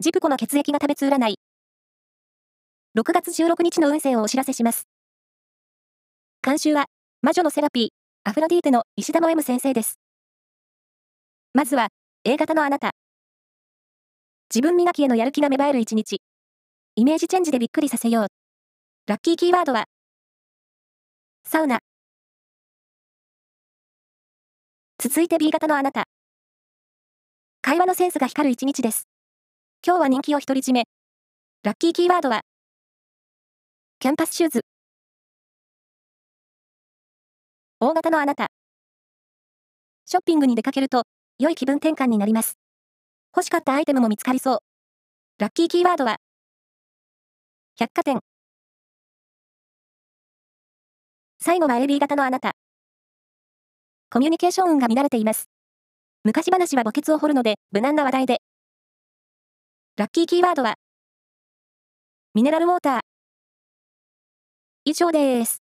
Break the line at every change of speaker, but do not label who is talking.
ジプコの血液が食べつ占い。6月16日の運勢をお知らせします。監修は、魔女のセラピー、アフロディーテの石田も M 先生です。まずは、A 型のあなた。自分磨きへのやる気が芽生える一日。イメージチェンジでびっくりさせよう。ラッキーキーワードは、サウナ。続いて B 型のあなた。会話のセンスが光る一日です。今日は人気を独り占め。ラッキーキーワードは、キャンバスシューズ。 O 型のあなた。ショッピングに出かけると、良い気分転換になります。欲しかったアイテムも見つかりそう。ラッキーキーワードは、百貨店。最後は AB 型のあなた。コミュニケーション運が乱れています。昔話は墓穴を掘るので、無難な話題で。ラッキーキーワードは、ミネラルウォーター。以上です。